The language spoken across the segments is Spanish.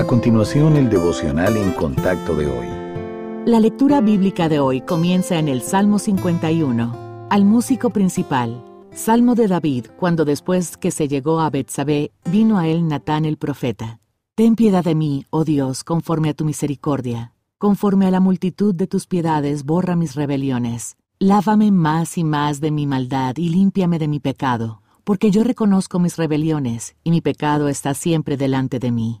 A continuación, el devocional en contacto de hoy. La lectura bíblica de hoy comienza en el Salmo 51. Al músico principal, Salmo de David, cuando después que se llegó a Betsabé, vino a él Natán el profeta. Ten piedad de mí, oh Dios, conforme a tu misericordia. Conforme a la multitud de tus piedades, borra mis rebeliones. Lávame más y más de mi maldad y límpiame de mi pecado, porque yo reconozco mis rebeliones, y mi pecado está siempre delante de mí.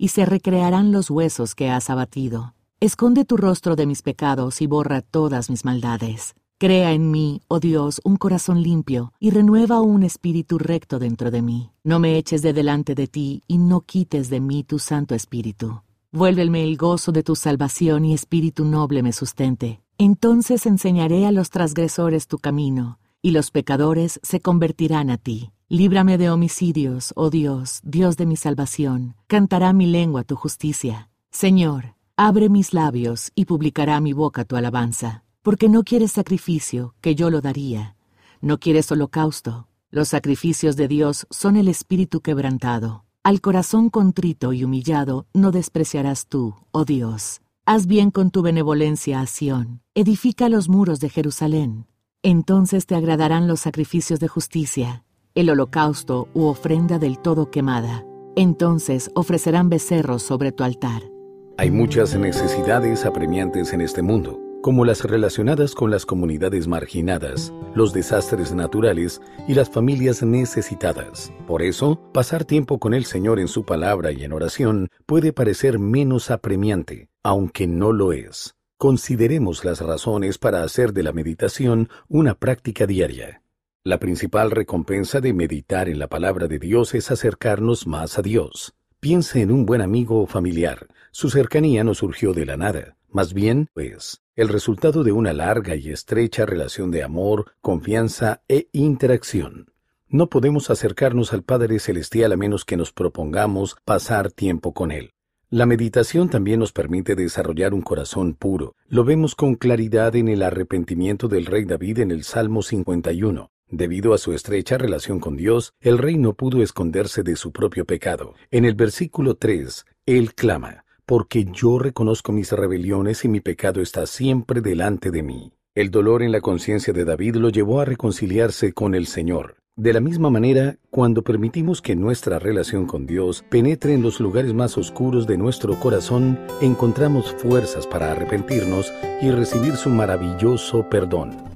y se recrearán los huesos que has abatido. Esconde tu rostro de mis pecados y borra todas mis maldades. Crea en mí, oh Dios, un corazón limpio, y renueva un espíritu recto dentro de mí. No me eches de delante de ti, y no quites de mí tu santo espíritu. Vuélveme el gozo de tu salvación y espíritu noble me sustente. Entonces enseñaré a los transgresores tu camino, y los pecadores se convertirán a ti. Líbrame de homicidios, oh Dios, Dios de mi salvación. Cantará mi lengua tu justicia. Señor, abre mis labios y publicará mi boca tu alabanza. Porque no quieres sacrificio, que yo lo daría. No quieres holocausto. Los sacrificios de Dios son el espíritu quebrantado. Al corazón contrito y humillado no despreciarás tú, oh Dios. Haz bien con tu benevolencia a Sión. Edifica los muros de Jerusalén. Entonces te agradarán los sacrificios de justicia el holocausto u ofrenda del todo quemada. Entonces ofrecerán becerros sobre tu altar. Hay muchas necesidades apremiantes en este mundo, como las relacionadas con las comunidades marginadas, los desastres naturales y las familias necesitadas. Por eso, pasar tiempo con el Señor en su palabra y en oración puede parecer menos apremiante, aunque no lo es. Consideremos las razones para hacer de la meditación una práctica diaria. La principal recompensa de meditar en la palabra de Dios es acercarnos más a Dios. Piense en un buen amigo o familiar. Su cercanía no surgió de la nada, más bien, pues, el resultado de una larga y estrecha relación de amor, confianza e interacción. No podemos acercarnos al Padre Celestial a menos que nos propongamos pasar tiempo con Él. La meditación también nos permite desarrollar un corazón puro. Lo vemos con claridad en el arrepentimiento del rey David en el Salmo 51. Debido a su estrecha relación con Dios, el rey no pudo esconderse de su propio pecado. En el versículo 3, él clama, porque yo reconozco mis rebeliones y mi pecado está siempre delante de mí. El dolor en la conciencia de David lo llevó a reconciliarse con el Señor. De la misma manera, cuando permitimos que nuestra relación con Dios penetre en los lugares más oscuros de nuestro corazón, encontramos fuerzas para arrepentirnos y recibir su maravilloso perdón.